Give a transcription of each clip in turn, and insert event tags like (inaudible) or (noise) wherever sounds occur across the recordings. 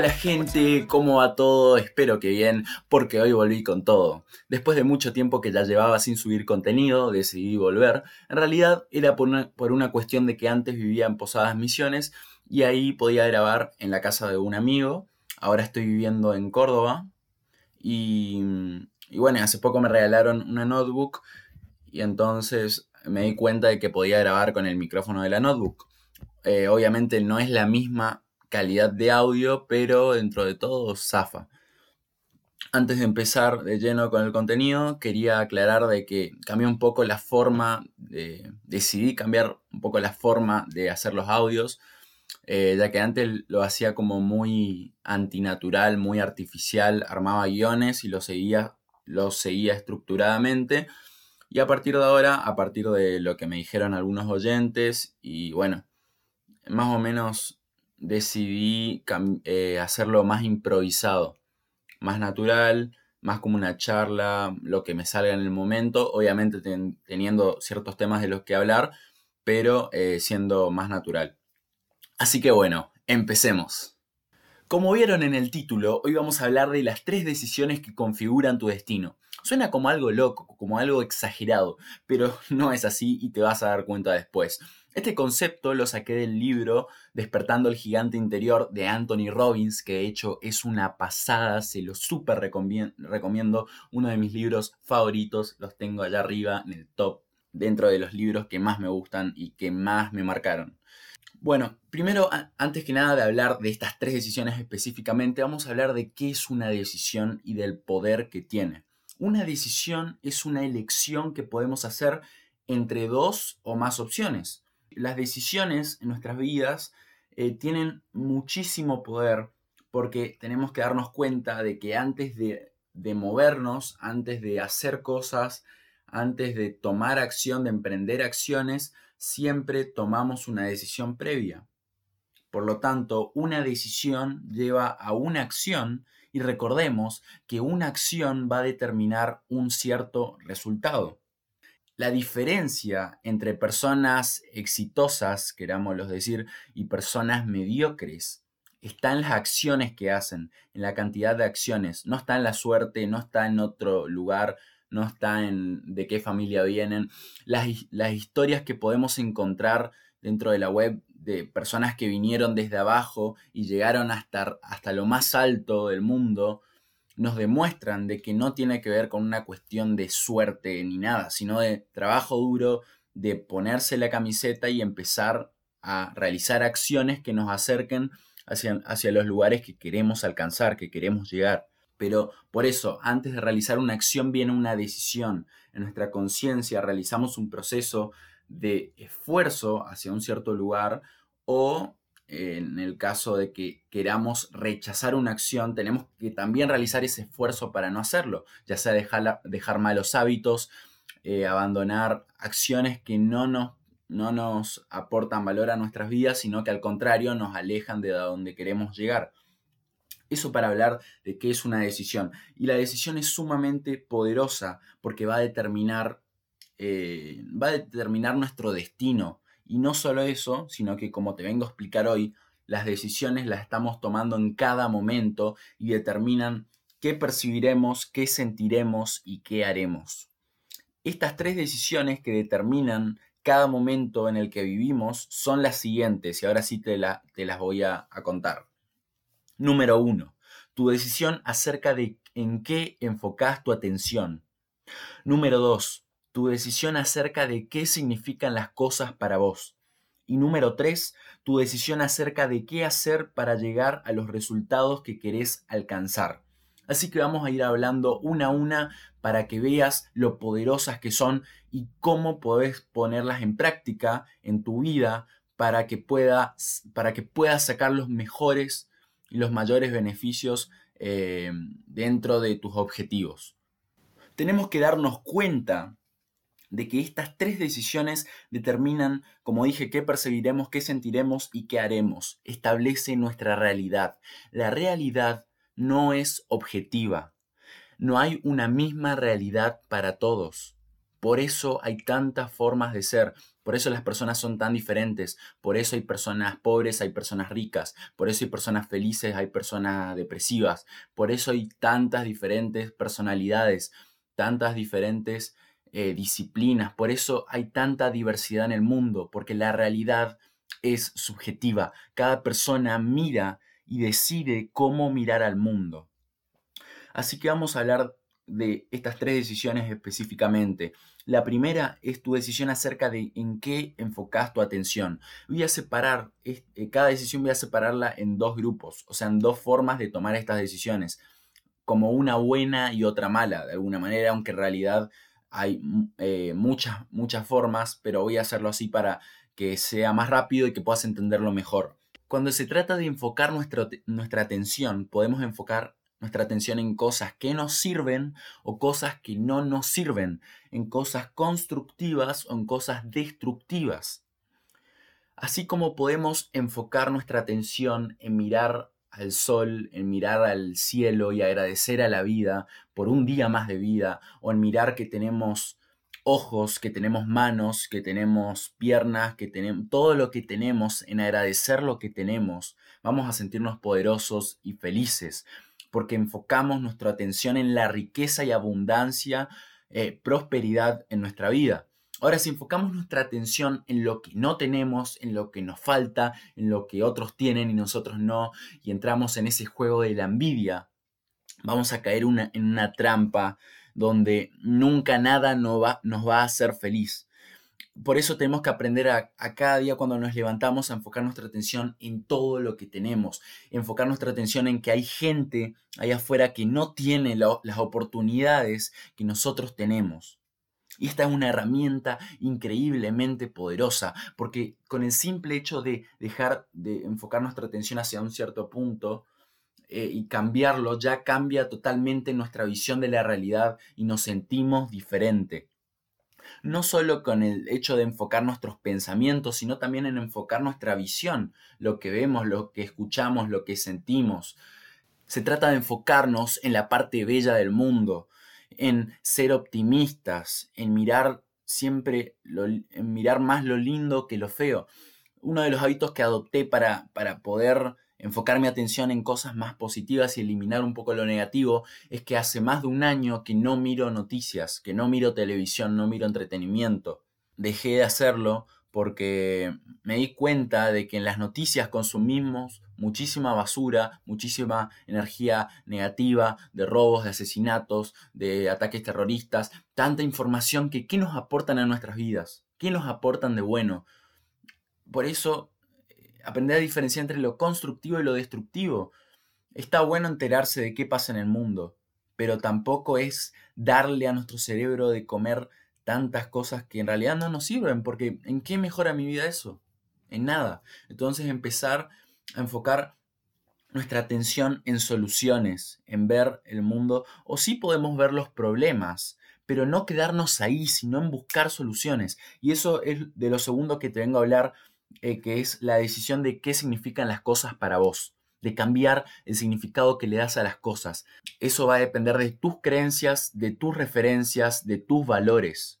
Hola gente, ¿cómo va todo? Espero que bien, porque hoy volví con todo. Después de mucho tiempo que ya llevaba sin subir contenido, decidí volver. En realidad era por una, por una cuestión de que antes vivía en Posadas Misiones y ahí podía grabar en la casa de un amigo. Ahora estoy viviendo en Córdoba y, y bueno, hace poco me regalaron una notebook y entonces me di cuenta de que podía grabar con el micrófono de la notebook. Eh, obviamente no es la misma calidad de audio, pero dentro de todo zafa. Antes de empezar de lleno con el contenido, quería aclarar de que cambié un poco la forma, de, decidí cambiar un poco la forma de hacer los audios, eh, ya que antes lo hacía como muy antinatural, muy artificial, armaba guiones y lo seguía, lo seguía estructuradamente. Y a partir de ahora, a partir de lo que me dijeron algunos oyentes, y bueno, más o menos decidí eh, hacerlo más improvisado, más natural, más como una charla, lo que me salga en el momento, obviamente teniendo ciertos temas de los que hablar, pero eh, siendo más natural. Así que bueno, empecemos. Como vieron en el título, hoy vamos a hablar de las tres decisiones que configuran tu destino. Suena como algo loco, como algo exagerado, pero (laughs) no es así y te vas a dar cuenta después. Este concepto lo saqué del libro Despertando el gigante interior de Anthony Robbins, que de hecho es una pasada, se lo súper recomiendo, uno de mis libros favoritos, los tengo allá arriba en el top, dentro de los libros que más me gustan y que más me marcaron. Bueno, primero, antes que nada de hablar de estas tres decisiones específicamente, vamos a hablar de qué es una decisión y del poder que tiene. Una decisión es una elección que podemos hacer entre dos o más opciones las decisiones en nuestras vidas eh, tienen muchísimo poder porque tenemos que darnos cuenta de que antes de, de movernos, antes de hacer cosas, antes de tomar acción, de emprender acciones, siempre tomamos una decisión previa. Por lo tanto, una decisión lleva a una acción y recordemos que una acción va a determinar un cierto resultado. La diferencia entre personas exitosas, querámoslo decir, y personas mediocres está en las acciones que hacen, en la cantidad de acciones. No está en la suerte, no está en otro lugar, no está en de qué familia vienen. Las, las historias que podemos encontrar dentro de la web de personas que vinieron desde abajo y llegaron hasta, hasta lo más alto del mundo, nos demuestran de que no tiene que ver con una cuestión de suerte ni nada, sino de trabajo duro, de ponerse la camiseta y empezar a realizar acciones que nos acerquen hacia, hacia los lugares que queremos alcanzar, que queremos llegar. Pero por eso, antes de realizar una acción viene una decisión. En nuestra conciencia realizamos un proceso de esfuerzo hacia un cierto lugar o en el caso de que queramos rechazar una acción, tenemos que también realizar ese esfuerzo para no hacerlo, ya sea dejar, dejar malos hábitos, eh, abandonar acciones que no nos, no nos aportan valor a nuestras vidas, sino que al contrario nos alejan de donde queremos llegar. Eso para hablar de qué es una decisión. Y la decisión es sumamente poderosa porque va a determinar, eh, va a determinar nuestro destino y no solo eso, sino que como te vengo a explicar hoy, las decisiones las estamos tomando en cada momento y determinan qué percibiremos, qué sentiremos y qué haremos. Estas tres decisiones que determinan cada momento en el que vivimos son las siguientes y ahora sí te, te las voy a, a contar. Número uno, tu decisión acerca de en qué enfocas tu atención. Número dos, tu decisión acerca de qué significan las cosas para vos. Y número tres, tu decisión acerca de qué hacer para llegar a los resultados que querés alcanzar. Así que vamos a ir hablando una a una para que veas lo poderosas que son y cómo podés ponerlas en práctica en tu vida para que, puedas, para que puedas sacar los mejores y los mayores beneficios eh, dentro de tus objetivos. Tenemos que darnos cuenta de que estas tres decisiones determinan, como dije, qué percibiremos, qué sentiremos y qué haremos. Establece nuestra realidad. La realidad no es objetiva. No hay una misma realidad para todos. Por eso hay tantas formas de ser, por eso las personas son tan diferentes, por eso hay personas pobres, hay personas ricas, por eso hay personas felices, hay personas depresivas, por eso hay tantas diferentes personalidades, tantas diferentes eh, disciplinas, por eso hay tanta diversidad en el mundo, porque la realidad es subjetiva. Cada persona mira y decide cómo mirar al mundo. Así que vamos a hablar de estas tres decisiones específicamente. La primera es tu decisión acerca de en qué enfocas tu atención. Voy a separar, eh, cada decisión voy a separarla en dos grupos, o sea, en dos formas de tomar estas decisiones, como una buena y otra mala, de alguna manera, aunque en realidad hay eh, muchas, muchas formas, pero voy a hacerlo así para que sea más rápido y que puedas entenderlo mejor. Cuando se trata de enfocar nuestra atención, podemos enfocar nuestra atención en cosas que nos sirven o cosas que no nos sirven, en cosas constructivas o en cosas destructivas. Así como podemos enfocar nuestra atención en mirar al sol, en mirar al cielo y agradecer a la vida por un día más de vida, o en mirar que tenemos ojos, que tenemos manos, que tenemos piernas, que tenemos todo lo que tenemos, en agradecer lo que tenemos, vamos a sentirnos poderosos y felices porque enfocamos nuestra atención en la riqueza y abundancia, eh, prosperidad en nuestra vida. Ahora, si enfocamos nuestra atención en lo que no tenemos, en lo que nos falta, en lo que otros tienen y nosotros no, y entramos en ese juego de la envidia, vamos a caer en una trampa donde nunca nada nos va, a hacer feliz por eso tenemos que aprender a, cada día cuando nos levantamos a enfocar nuestra atención en todo lo que tenemos, enfocar nuestra atención en que hay gente allá afuera que no tiene las oportunidades que nosotros tenemos. Y esta es una herramienta increíblemente poderosa, porque con el simple hecho de dejar de enfocar nuestra atención hacia un cierto punto, eh, y cambiarlo ya cambia totalmente nuestra visión de la realidad y nos sentimos diferente no solo con el hecho de enfocar nuestros pensamientos, sino también en enfocar nuestra visión, lo que vemos, lo que escuchamos, lo que sentimos. Se trata de enfocarnos en la parte bella del mundo, en ser optimistas, en mirar siempre, en mirar más lo lindo que lo feo. Uno de los hábitos que adopté para, para poder enfocar mi atención en cosas más positivas y eliminar un poco lo negativo, es que hace más de un año que no miro noticias, que no miro televisión, no miro entretenimiento. Dejé de hacerlo porque me di cuenta de que en las noticias consumimos muchísima basura, muchísima energía negativa, de robos, de asesinatos, de ataques terroristas, tanta información que ¿qué nos aportan a nuestras vidas? ¿Qué nos aportan de bueno? Por eso aprender a diferenciar entre lo constructivo y lo destructivo. Está bueno enterarse de qué pasa en el mundo, pero tampoco es darle a nuestro cerebro de comer tantas cosas que en realidad no nos sirven, porque ¿en qué mejora mi vida eso? En nada. Entonces empezar a enfocar nuestra atención en soluciones, en ver el mundo, o sí podemos ver los problemas, pero no quedarnos ahí, sino en buscar soluciones. Y eso es de lo segundo que te vengo a hablar eh, que es la decisión de qué significan las cosas para vos, de cambiar el significado que le das a las cosas. Eso va a depender de tus creencias, de tus referencias, de tus valores.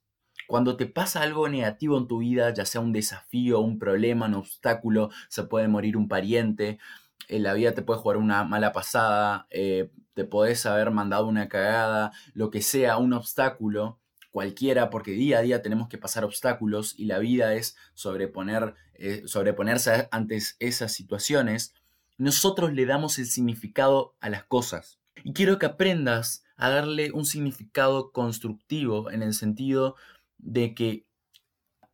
Cuando te pasa algo negativo en tu vida, ya sea un desafío, un problema, un obstáculo, se puede morir un pariente, en la vida te puede jugar una mala pasada, eh, te podés haber mandado una cagada, lo que sea, un obstáculo, cualquiera, porque día a día tenemos que pasar obstáculos y la vida es sobreponer, eh, sobreponerse ante esas situaciones, nosotros le damos el significado a las cosas. Y quiero que aprendas a darle un significado constructivo en el sentido de que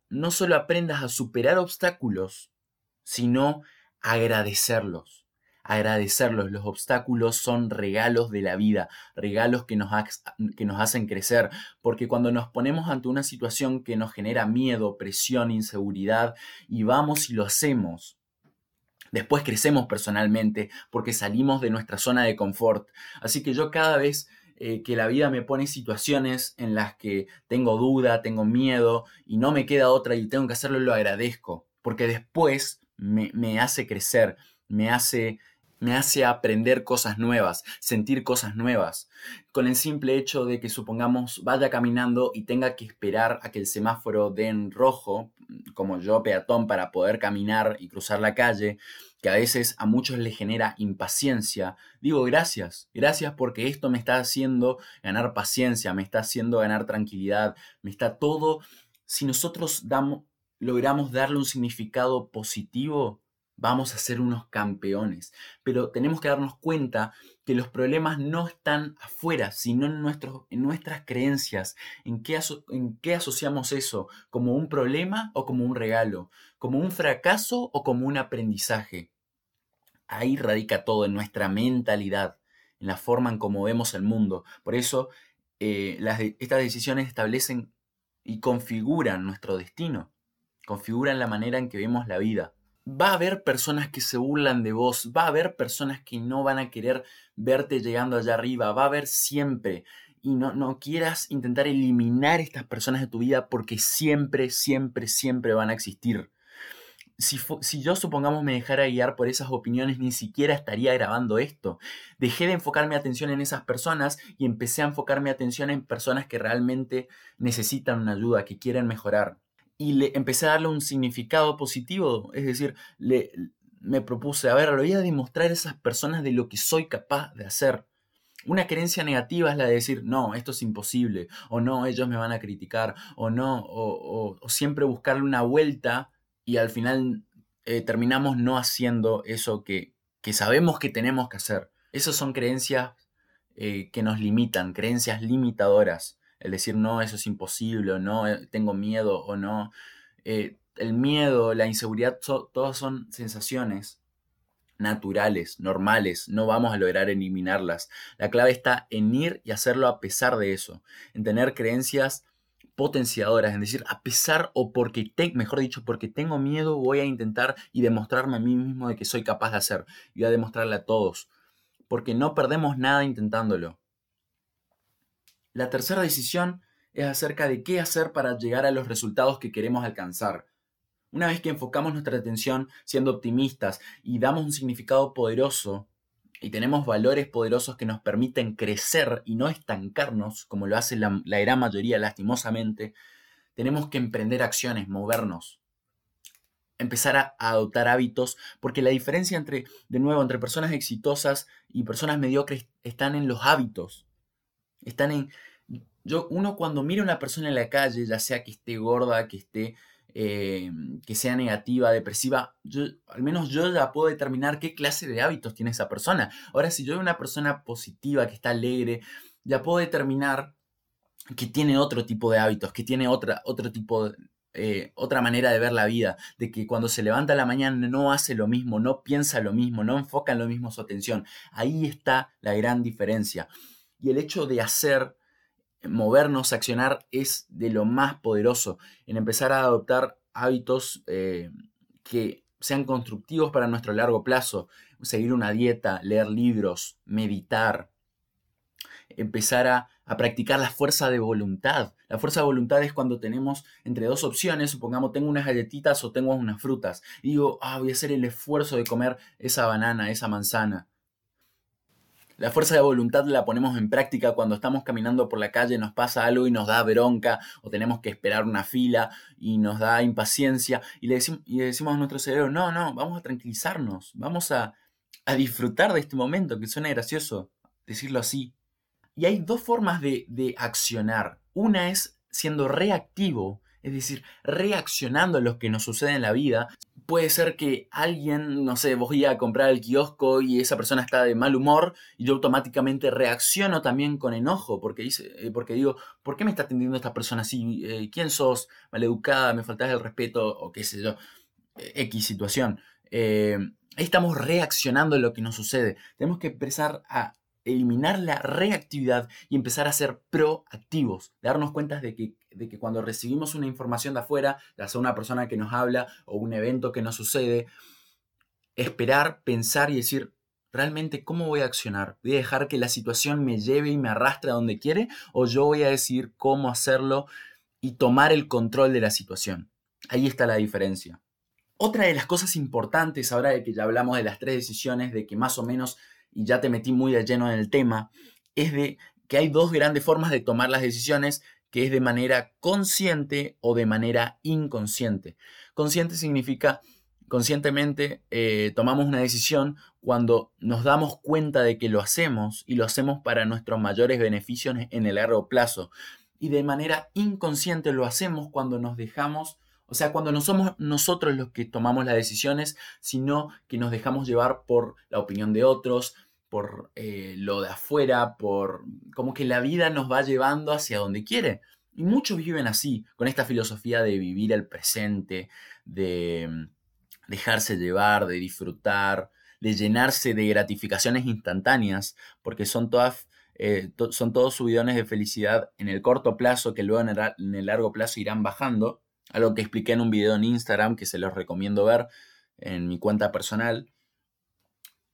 no solo aprendas a superar obstáculos, sino agradecerlos agradecerlos. Los obstáculos son regalos de la vida, regalos que nos, que nos hacen crecer, porque cuando nos ponemos ante una situación que nos genera miedo, presión, inseguridad, y vamos y lo hacemos, después crecemos personalmente porque salimos de nuestra zona de confort. Así que yo cada vez eh, que la vida me pone situaciones en las que tengo duda, tengo miedo y no me queda otra y tengo que hacerlo, lo agradezco, porque después me, me hace crecer, me hace me hace aprender cosas nuevas, sentir cosas nuevas. Con el simple hecho de que supongamos vaya caminando y tenga que esperar a que el semáforo dé en rojo, como yo peatón, para poder caminar y cruzar la calle, que a veces a muchos les genera impaciencia, digo gracias, gracias porque esto me está haciendo ganar paciencia, me está haciendo ganar tranquilidad, me está todo, si nosotros damos, logramos darle un significado positivo, vamos a ser unos campeones. Pero tenemos que darnos cuenta que los problemas no están afuera, sino en, nuestros, en nuestras creencias. ¿En qué, ¿En qué asociamos eso? ¿Como un problema o como un regalo? ¿Como un fracaso o como un aprendizaje? Ahí radica todo, en nuestra mentalidad, en la forma en cómo vemos el mundo. Por eso eh, estas decisiones establecen y configuran nuestro destino, configuran la manera en que vemos la vida va a haber personas que se burlan de vos, va a haber personas que no van a querer verte llegando allá arriba, va a haber siempre. Y no, no quieras intentar eliminar estas personas de tu vida porque siempre, siempre, siempre van a existir. Si, si, yo supongamos me dejara guiar por esas opiniones, ni siquiera estaría grabando esto. Dejé de enfocar mi atención en esas personas y empecé a enfocar mi atención en personas que realmente necesitan una ayuda, que quieren mejorar y le empecé a darle un significado positivo, es decir, le, me propuse, a ver, le voy a demostrar a esas personas de lo que soy capaz de hacer. Una creencia negativa es la de decir, no, esto es imposible, o no, ellos me van a criticar, o no, o, siempre buscarle una vuelta y al final eh, terminamos no haciendo eso que, que, sabemos que tenemos que hacer. Esas son creencias eh, que nos limitan, creencias limitadoras el decir no, eso es imposible, o no, eh, tengo miedo, o no. Eh, el miedo, la inseguridad, todas son sensaciones naturales, normales, no vamos a lograr eliminarlas. La clave está en ir y hacerlo a pesar de eso, en tener creencias potenciadoras, en decir, a pesar o porque, mejor dicho, porque tengo miedo, voy a intentar y demostrarme a mí mismo de que soy capaz de hacer, y voy a demostrarle a todos, porque no perdemos nada intentándolo. La tercera decisión es acerca de qué hacer para llegar a los resultados que queremos alcanzar. Una vez que enfocamos nuestra atención siendo optimistas y damos un significado poderoso y tenemos valores poderosos que nos permiten crecer y no estancarnos, como lo hace la, gran mayoría lastimosamente, tenemos que emprender acciones, movernos, empezar a, a, adoptar hábitos, porque la diferencia entre, de nuevo, entre personas exitosas y personas mediocres están en los hábitos. Están en... Yo, uno cuando mira a una persona en la calle, ya sea que esté gorda, que esté... Eh, que sea negativa, depresiva, yo, al menos yo ya puedo determinar qué clase de hábitos tiene esa persona. Ahora, si yo veo una persona positiva, que está alegre, ya puedo determinar que tiene otro tipo de hábitos, que tiene otra, otro tipo eh, otra manera de ver la vida, de que cuando se levanta a la mañana no hace lo mismo, no piensa lo mismo, no enfoca en lo mismo su atención. Ahí está la gran diferencia. Y el hecho de hacer, movernos, accionar, es de lo más poderoso en empezar a adoptar hábitos eh, que sean constructivos para nuestro largo plazo. Seguir una dieta, leer libros, meditar, empezar a, a, practicar la fuerza de voluntad. La fuerza de voluntad es cuando tenemos entre dos opciones, supongamos tengo unas galletitas o tengo unas frutas. Y digo, ah, voy a hacer el esfuerzo de comer esa banana, esa manzana. La fuerza de voluntad la ponemos en práctica cuando estamos caminando por la calle, nos pasa algo y nos da bronca, o tenemos que esperar una fila y nos da impaciencia, y le, decimos, y decimos a nuestro cerebro, no, no, vamos a tranquilizarnos, vamos a, disfrutar de este momento, que suena gracioso decirlo así. Y hay dos formas de, de accionar. Una es siendo reactivo, es decir, reaccionando a lo que nos sucede en la vida, puede ser que alguien, no sé, voy a comprar el kiosco y esa persona está de mal humor y yo automáticamente reacciono también con enojo porque, dice, eh, porque digo, ¿por qué me está atendiendo esta persona así? Eh, ¿Quién sos? Maleducada, me faltas el respeto o qué sé yo, eh, X situación. estamos reaccionando a lo que nos sucede. Tenemos que empezar a eliminar la reactividad y empezar a ser proactivos, darnos cuenta de que, de que cuando recibimos una información de afuera, ya sea una persona que nos habla o un evento que nos sucede, esperar, pensar y decir, realmente, ¿cómo voy a accionar? ¿Voy a dejar que la situación me lleve y me arrastre a donde quiere? ¿O yo voy a decir cómo hacerlo y tomar el control de la situación? Ahí está la diferencia. Otra de las cosas importantes, ahora de que ya hablamos de las tres decisiones, de que más o menos, y ya te metí muy de lleno en el tema, es de que hay dos grandes formas de tomar las decisiones, que es de manera consciente o de manera inconsciente. Consciente significa conscientemente eh, tomamos una decisión cuando nos damos cuenta de que lo hacemos y lo hacemos para nuestros mayores beneficios en el largo plazo. Y de manera inconsciente lo hacemos cuando nos dejamos, o sea, cuando no somos nosotros los que tomamos las decisiones, sino que nos dejamos llevar por la opinión de otros, por eh, lo de afuera, por como que la vida nos va llevando hacia donde quiere. Y muchos viven así, con esta filosofía de vivir el presente, de mm, dejarse llevar, de disfrutar, de llenarse de gratificaciones instantáneas, porque son todas eh, son todos subidones de felicidad en el corto plazo que luego en el, largo plazo irán bajando. Algo que expliqué en un video en Instagram que se los recomiendo ver en mi cuenta personal.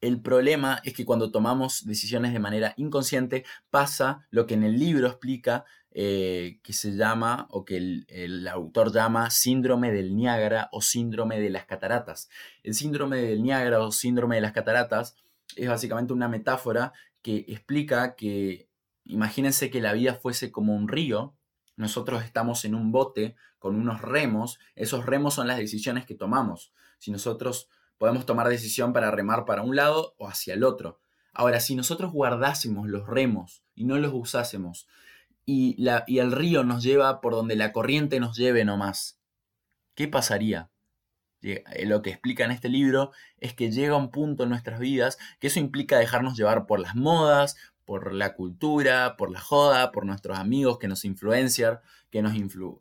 El problema es que cuando tomamos decisiones de manera inconsciente pasa lo que en el libro explica eh, que se llama o que el, el, autor llama síndrome del Niágara o síndrome de las cataratas. El síndrome del Niágara o síndrome de las cataratas es básicamente una metáfora que explica que imagínense que la vida fuese como un río, nosotros estamos en un bote con unos remos, esos remos son las decisiones que tomamos. Si nosotros podemos tomar decisión para remar para un lado o hacia el otro. Ahora, si nosotros guardásemos los remos y no los usásemos, y, la, y el río nos lleva por donde la corriente nos lleve nomás, ¿qué pasaría? Eh, lo que explica en este libro es que llega un punto en nuestras vidas que eso implica dejarnos llevar por las modas, por la cultura, por la joda, por nuestros amigos que nos influencian, que nos,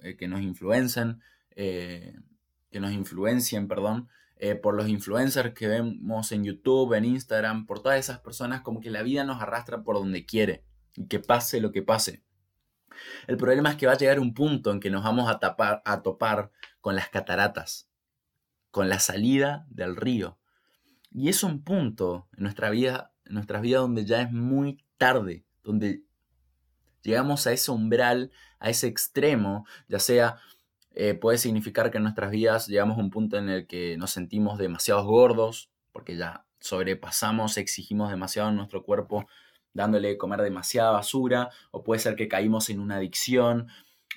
eh, que nos influencen, eh, que nos influencien, perdón, eh, por los influencers que vemos en YouTube, en Instagram, por todas esas personas, como que la vida nos arrastra por donde quiere y que pase lo que pase. El problema es que va a llegar un punto en que nos vamos a, tapar, a topar con las cataratas, con la salida del río. Y es un punto en nuestra vida, en nuestra vida donde ya es muy tarde, donde llegamos a ese umbral, a ese extremo, ya sea eh, puede significar que en nuestras vidas llegamos a un punto en el que nos sentimos demasiados gordos, porque ya sobrepasamos, exigimos demasiado en nuestro cuerpo, dándole comer demasiada basura, o puede ser que caímos en una adicción,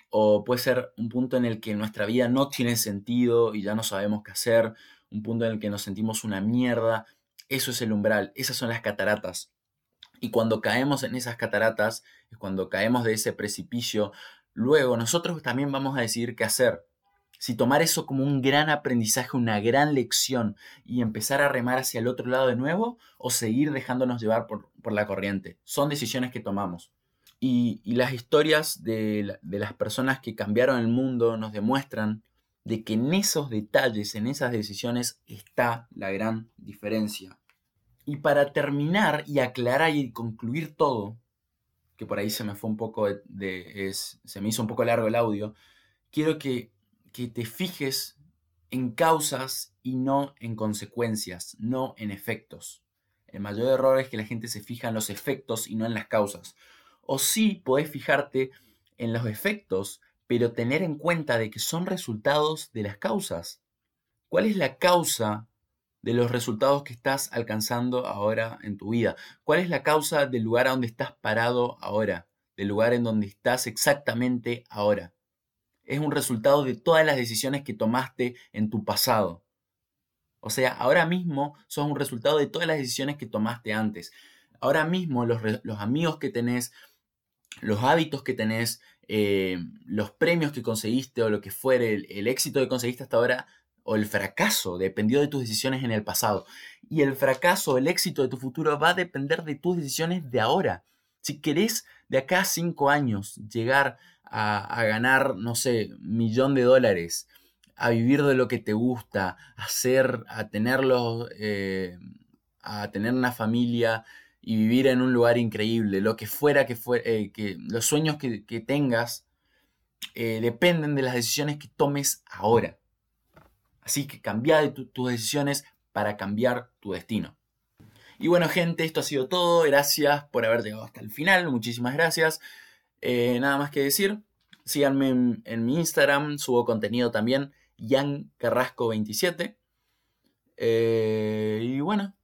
o puede ser un punto en el que nuestra vida no tiene sentido y ya no sabemos qué hacer, un punto en el que nos sentimos una mierda. Eso es el umbral, esas son las cataratas. Y cuando caemos en esas cataratas, es cuando caemos de ese precipicio, Luego nosotros también vamos a decidir qué hacer. Si tomar eso como un gran aprendizaje, una gran lección y empezar a remar hacia el otro lado de nuevo o seguir dejándonos llevar por, la corriente. Son decisiones que tomamos. Y, las historias de, de las personas que cambiaron el mundo nos demuestran de que en esos detalles, en esas decisiones está la gran diferencia. Y para terminar y aclarar y concluir todo, que por ahí se me fue un poco de, se me hizo un poco largo el audio, quiero que, que te fijes en causas y no en consecuencias, no en efectos. El mayor error es que la gente se fija en los efectos y no en las causas. O sí podés fijarte en los efectos, pero tener en cuenta de que son resultados de las causas. ¿Cuál es la causa de los resultados que estás alcanzando ahora en tu vida. ¿Cuál es la causa del lugar a donde estás parado ahora? Del lugar en donde estás exactamente ahora. Es un resultado de todas las decisiones que tomaste en tu pasado. O sea, ahora mismo sos un resultado de todas las decisiones que tomaste antes. Ahora mismo los, amigos que tenés, los hábitos que tenés, eh, los premios que conseguiste o lo que fuere, el éxito que conseguiste hasta ahora, o el fracaso dependió de tus decisiones en el pasado. Y el fracaso el éxito de tu futuro va a depender de tus decisiones de ahora. Si querés de acá a cinco años llegar a, ganar, no sé, millón de dólares, a vivir de lo que te gusta, a a tenerlo, eh, a tener una familia y vivir en un lugar increíble, lo que fuera que fue, eh, que los sueños que, tengas eh, dependen de las decisiones que tomes ahora. Así que cambia de tus decisiones para cambiar tu destino. Y bueno gente, esto ha sido todo. Gracias por haber llegado hasta el final. Muchísimas gracias. Eh, nada más que decir. Síganme en, mi Instagram. Subo contenido también Ian Carrasco 27. Eh, y bueno,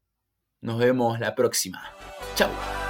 nos vemos la próxima. Chao.